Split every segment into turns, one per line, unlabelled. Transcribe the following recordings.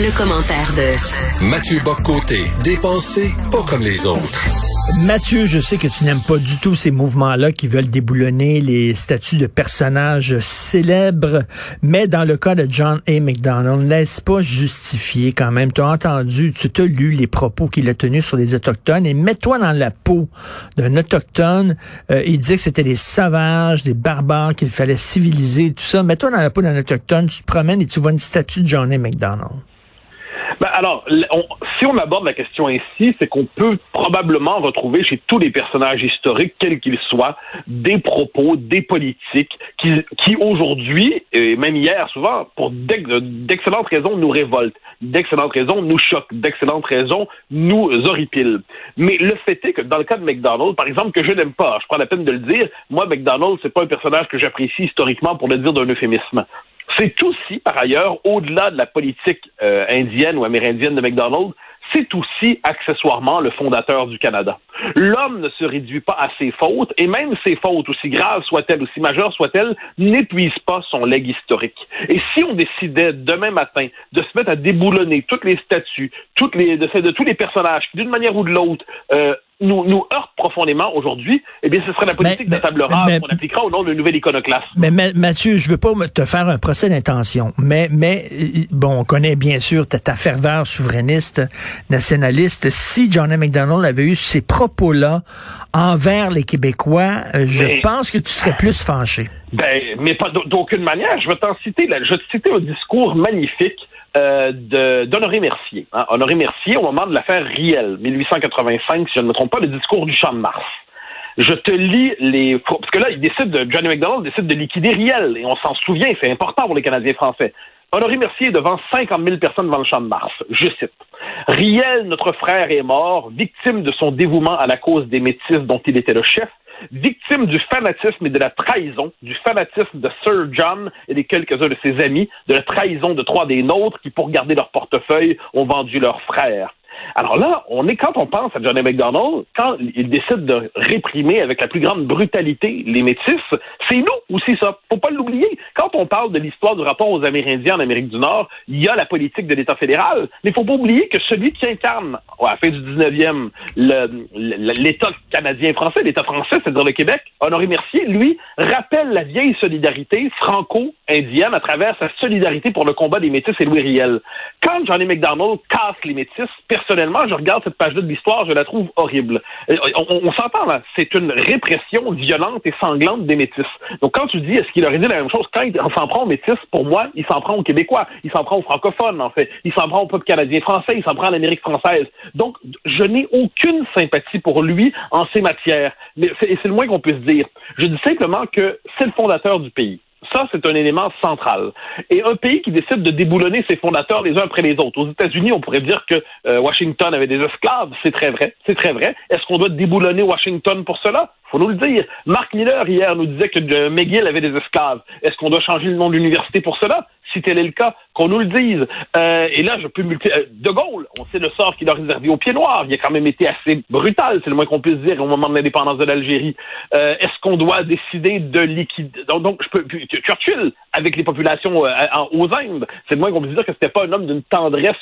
Le, commentaire de
Mathieu Boccoté, dépensé pas comme les autres.
Mathieu, je sais que tu n'aimes pas du tout ces mouvements-là qui veulent déboulonner les statuts de personnages célèbres, mais dans le cas de John A. McDonald, laisse pas justifier quand même? Tu as entendu, tu t'as lu les propos qu'il a tenus sur les Autochtones et mets-toi dans la peau d'un Autochtone. Euh, il disait que c'était des sauvages, des barbares, qu'il fallait civiliser, tout ça. Mets-toi dans la peau d'un Autochtone, tu te promènes et tu vois une statue de John A. McDonald.
Ben alors, si on aborde la question ainsi, c'est qu'on peut probablement retrouver chez tous les personnages historiques, quels qu'ils soient, des propos, des politiques qui, qui aujourd'hui, et même hier souvent, pour d'excellentes raisons, nous révoltent, d'excellentes raisons nous choquent, d'excellentes raisons nous horripilent. Mais le fait est que dans le cas de McDonald's, par exemple, que je n'aime pas, je prends la peine de le dire, moi, McDonald's, c'est pas un personnage que j'apprécie historiquement pour le dire d'un euphémisme. C'est aussi, par ailleurs, au-delà de la politique euh, indienne ou amérindienne de McDonald's, c'est aussi accessoirement le fondateur du Canada. L'homme ne se réduit pas à ses fautes, et même ses fautes, aussi graves soient-elles, aussi majeures soient-elles, n'épuisent pas son legs historique. Et si on décidait demain matin de se mettre à déboulonner toutes les statues, toutes les, de, de tous les personnages qui, d'une manière ou de l'autre, euh, nous, nous profondément aujourd'hui, eh bien, ce serait la politique de table rase qu'on appliquera au nom d'un nouvel iconoclasme.
Mais, Mathieu, je veux pas te faire un procès d'intention, mais, mais bon, on connaît bien sûr ta, ta ferveur souverainiste, nationaliste. Si John. McDonald avait eu ces propos-là envers les Québécois, euh, je pense que tu serais plus fâché.
Ben, mais pas d'aucune manière. Je vais t'en citer, là, je vais te citer un discours magnifique euh, d'Honoré Mercier. Hein. Honoré Mercier, au moment de l'affaire Riel, 1885, si je ne me trompe pas, le discours du Champ de Mars. Je te lis les... Parce que là, de... Johnny McDonald décide de liquider Riel, et on s'en souvient, c'est important pour les Canadiens français. Honoré Mercier est devant 50 000 personnes devant le Champ de Mars. Je cite. Riel, notre frère, est mort, victime de son dévouement à la cause des Métis dont il était le chef, victime du fanatisme et de la trahison, du fanatisme de Sir John et des quelques-uns de ses amis, de la trahison de trois des nôtres qui, pour garder leur portefeuille, ont vendu leur frère. Alors là, on est quand on pense à Johnny McDonald, quand il décide de réprimer avec la plus grande brutalité les métis, c'est nous aussi ça. Faut pas l'oublier. Quand on parle de l'histoire du rapport aux Amérindiens en Amérique du Nord, il y a la politique de l'État fédéral, mais faut pas oublier que celui qui incarne à la fin du 19e l'État canadien-français, l'État français, c'est-à-dire le Québec, Honoré Mercier, lui, rappelle la vieille solidarité franco-indienne à travers sa solidarité pour le combat des métis et Louis Riel. Quand Johnny McDonald casse les métis, personnellement, je regarde cette page-là de l'histoire, je la trouve horrible. Euh, on, s'entend là, c'est une répression violente et sanglante des métis. Donc quand tu dis est-ce qu'il aurait dit la même chose, quand il s'en prend aux métis, pour moi, il s'en prend aux Québécois, il s'en prend aux francophones en fait, il s'en prend au peuple canadien-français, il s'en prend à l'Amérique française. Donc je n'ai aucune sympathie pour lui en ces matières. Mais c'est le moins qu'on puisse dire. Je dis simplement que c'est le fondateur du pays. Ça, c'est un élément central. Et un pays qui décide de déboulonner ses fondateurs les uns après les autres. Aux États-Unis, on pourrait dire que euh, Washington avait des esclaves. C'est très vrai. C'est très vrai. Est-ce qu'on doit déboulonner Washington pour cela? faut nous le dire. Marc Miller, hier, nous disait que euh, McGill avait des esclaves. Est-ce qu'on doit changer le nom de l'université pour cela? Si tel est le cas, qu'on nous le dise. Euh, et là, je peux multiplier. Euh, de Gaulle, on sait le sort qu'il a réservé aux pieds noirs. Il a quand même été assez brutal, c'est le moins qu'on puisse dire, au moment de l'indépendance de l'Algérie. Euh, Est-ce qu'on doit décider de liquider... Donc, donc, je peux... Churchill, avec les populations euh, aux Indes, c'est le moins qu'on puisse dire que c'était pas un homme d'une tendresse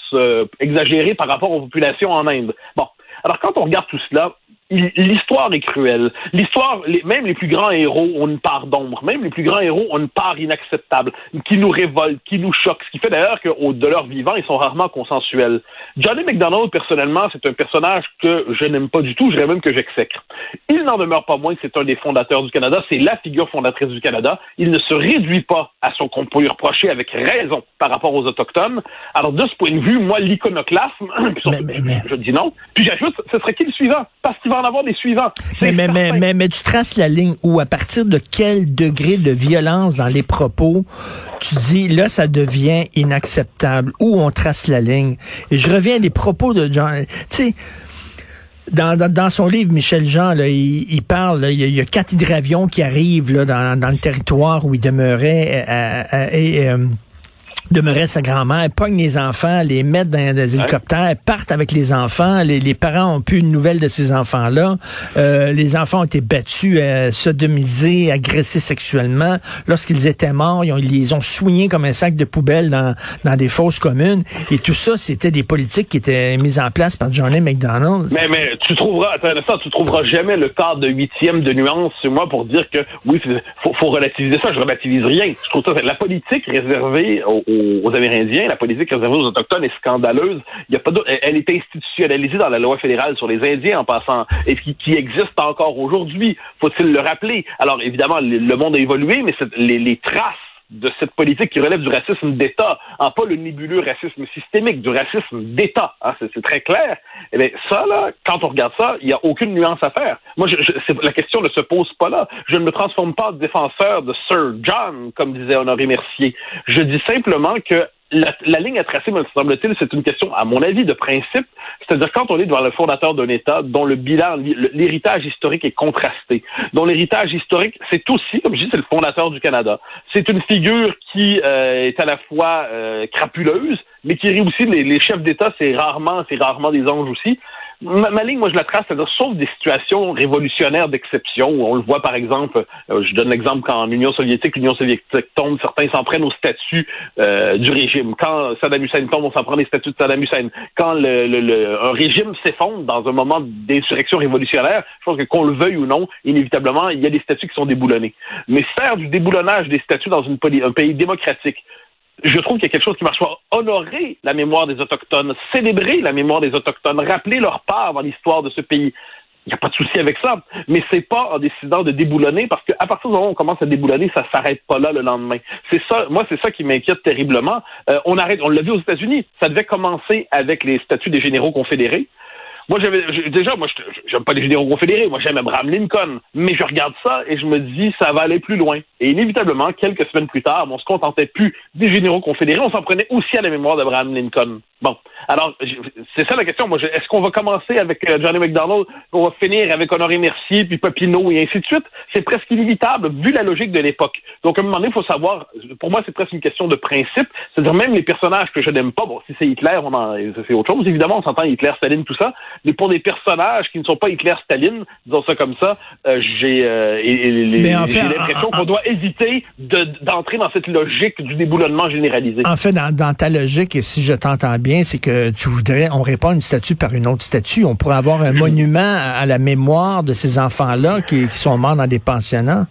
exagérée par rapport aux populations en Inde. Bon. Alors, quand on regarde tout cela, l'histoire est cruelle. L'histoire, même les plus grands héros ont une part d'ombre. Même les plus grands héros ont une part inacceptable, qui nous révolte, qui nous choque. Ce qui fait d'ailleurs que, de leur vivant, ils sont rarement consensuels. Johnny McDonald, personnellement, c'est un personnage que je n'aime pas du tout. Je dirais même que j'exècre. Il n'en demeure pas moins que c'est un des fondateurs du Canada. C'est la figure fondatrice du Canada. Il ne se réduit pas à ce qu'on peut lui reprocher avec raison par rapport aux Autochtones. Alors, de ce point de vue, moi, l'iconoclasme, je dis non. Puis j'ajoute, ce serait qui le suivant? Parce qu'il va en avoir des suivants.
Mais, mais, mais, mais, mais, tu traces la ligne où, à partir de quel degré de violence dans les propos, tu dis, là, ça devient inacceptable, où on trace la ligne? Et je reviens des propos de John, tu sais, dans, dans, dans, son livre, Michel Jean, là, il, il parle, là, il, y a, quatre hydravions qui arrivent là, dans, dans le territoire où il demeurait euh, euh, et euh, demeurait sa grand-mère, pogne les enfants, les mettent dans des hélicoptères, partent avec les enfants. Les, les, parents ont plus une nouvelle de ces enfants-là. Euh, les enfants ont été battus, euh, sodomisés, agressés sexuellement. Lorsqu'ils étaient morts, ils, ont, ils, les ont soignés comme un sac de poubelle dans, dans des fosses communes. Et tout ça, c'était des politiques qui étaient mises en place par Johnny McDonald.
Mais, mais tu trouveras, attends, tu trouveras jamais le quart de huitième de nuance sur moi pour dire que oui, faut, faut relativiser ça. Je relativise rien. Je trouve ça, la politique réservée aux aux, Amérindiens, la politique réservée aux Autochtones est scandaleuse. Il y a pas elle est institutionnalisée dans la loi fédérale sur les Indiens en passant, et qui, qui existe encore aujourd'hui. Faut-il le rappeler? Alors évidemment, le, monde a évolué, mais les, les traces de cette politique qui relève du racisme d'État, en pas le nébuleux racisme systémique, du racisme d'État. Hein, c'est très clair. Eh bien, ça, là, quand on regarde ça, il n'y a aucune nuance à faire. Moi, je, la question ne se pose pas là. Je ne me transforme pas en défenseur de Sir John, comme disait Honoré Mercier. Je dis simplement que la, la, ligne à tracer, me semble-t-il, c'est une question, à mon avis, de principe. C'est-à-dire quand on est devant le fondateur d'un État dont le bilan, l'héritage historique est contrasté, dont l'héritage historique, c'est aussi, comme je dis, c'est le fondateur du Canada. C'est une figure qui euh, est à la fois euh, crapuleuse, mais qui rit aussi les, les chefs d'État, c'est rarement, c'est rarement des anges aussi. Ma, ligne, moi, je la trace, c'est-à-dire, sauf des situations révolutionnaires d'exception, on le voit, par exemple, euh, je donne l'exemple quand en Union soviétique, l'Union soviétique tombe, certains s'en prennent au statut euh, du régime. Quand Saddam Hussein tombe, on s'en prend des statuts de Saddam Hussein. Quand le, le, un régime s'effondre dans un moment d'insurrection révolutionnaire, je pense que qu'on le veuille ou non, inévitablement, il y a des statuts qui sont déboulonnés. Mais faire du déboulonnage des statuts dans une, un pays démocratique, je trouve qu'il y a quelque chose qui marche pas. Honorer la mémoire des Autochtones, célébrer la mémoire des Autochtones, rappeler leur part dans l'histoire de ce pays. Il n'y a pas de souci avec ça, mais c'est pas en décidant de déboulonner, parce qu'à partir du moment où on commence à déboulonner, ça s'arrête pas là le lendemain. C'est ça, moi, c'est ça qui m'inquiète terriblement. Euh, on arrête, on l'a vu aux États-Unis. Ça devait commencer avec les statuts des généraux confédérés. Moi, j'avais déjà, moi, j'aime pas les généraux confédérés. Moi, j'aime Abraham Lincoln. Mais je regarde ça et je me dis, ça va aller plus loin. Et inévitablement, quelques semaines plus tard, on se contentait plus des généraux confédérés. On s'en prenait aussi à la mémoire d'Abraham Lincoln. Bon, alors c'est ça la question. Moi, est-ce qu'on va commencer avec euh, Johnny McDonald, on va finir avec Honoré Mercier, puis Papineau et ainsi de suite? C'est presque inévitable vu la logique de l'époque. Donc à un moment donné, il faut savoir. Pour moi, c'est presque une question de principe. C'est-à-dire même les personnages que je n'aime pas. Bon, si c'est Hitler, on en, c'est autre chose. Évidemment, on s'entend Hitler, Staline, tout ça. Mais pour des personnages qui ne sont pas Hitler, Staline, disons ça comme ça, euh, j'ai euh, l'impression qu'on doit éviter d'entrer dans cette logique du déboulonnement généralisé.
En fait, dans, dans ta logique, et si je t'entends bien, c'est que tu voudrais, on répond une statue par une autre statue. On pourrait avoir un monument à la mémoire de ces enfants-là qui, qui sont morts dans des pensionnats.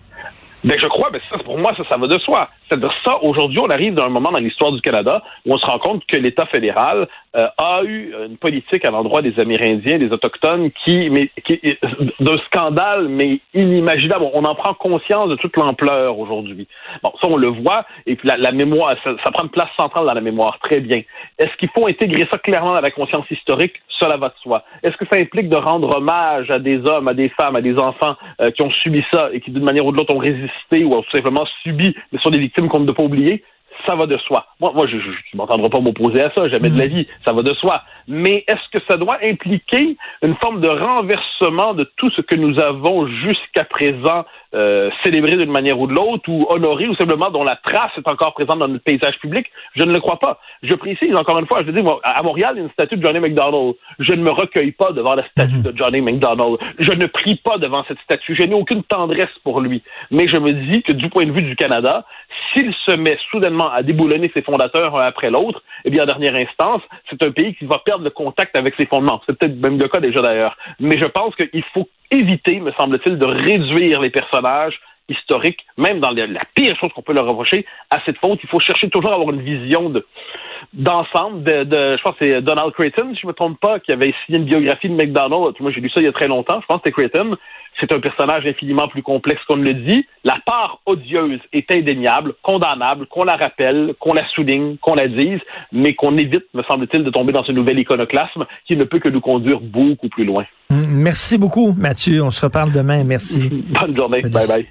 Ben, je crois, ça, pour moi, ça, ça va de soi. C'est-à-dire ça, aujourd'hui, on arrive dans un moment dans l'histoire du Canada où on se rend compte que l'État fédéral euh, a eu une politique à l'endroit des Amérindiens, des Autochtones, qui, mais, qui d'un scandale, mais inimaginable. On en prend conscience de toute l'ampleur aujourd'hui. Bon, ça, on le voit, et puis la, mémoire, ça, ça, prend une place centrale dans la mémoire, très bien. Est-ce qu'il faut intégrer ça clairement dans la conscience historique? Cela va de soi. Est-ce que ça implique de rendre hommage à des hommes, à des femmes, à des enfants euh, qui ont subi ça et qui, d'une manière ou de l'autre, ont résisté ou ont tout simplement subi, mais sont des victimes qu'on ne doit pas oublier? ça va de soi. Moi, moi je ne m'entendrai pas m'opposer à ça, jamais de la mm. vie, ça va de soi. Mais est-ce que ça doit impliquer une forme de renversement de tout ce que nous avons jusqu'à présent euh, célébré d'une manière ou de l'autre, ou honoré, ou simplement dont la trace est encore présente dans notre paysage public? Je ne le crois pas. Je précise encore une fois, je dis, moi, à Montréal, il y a une statue de Johnny McDonald. Je ne me recueille pas devant la statue mm-hmm. de Johnny McDonald. Je ne prie pas devant cette statue. Je n'ai aucune tendresse pour lui. Mais je me dis que du point de vue du Canada, s'il se met soudainement à déboulonner ses fondateurs un après l'autre, eh bien, en dernière instance, c'est un pays qui va perdre le contact avec ses fondements. C'est peut-être même le cas déjà d'ailleurs. Mais je pense qu'il faut éviter, me semble-t-il, de réduire les personnages historiques, même dans la pire chose qu'on peut leur reprocher, à cette faute. Il faut chercher toujours à avoir une vision de, d'ensemble de, de, je pense que c'est Donald Creighton, si je me trompe pas, qui avait signé une biographie de McDonald. Moi, j'ai lu ça il y a très longtemps. Je pense que c'était Creighton. C'est un personnage infiniment plus complexe qu'on ne le dit. La part odieuse est indéniable, condamnable, qu'on la rappelle, qu'on la souligne, qu'on la dise, mais qu'on évite, me semble-t-il, de tomber dans ce nouvel iconoclasme qui ne peut que nous conduire beaucoup plus loin.
Merci beaucoup, Mathieu. On se reparle demain. Merci.
Bonne journée. Bye bye.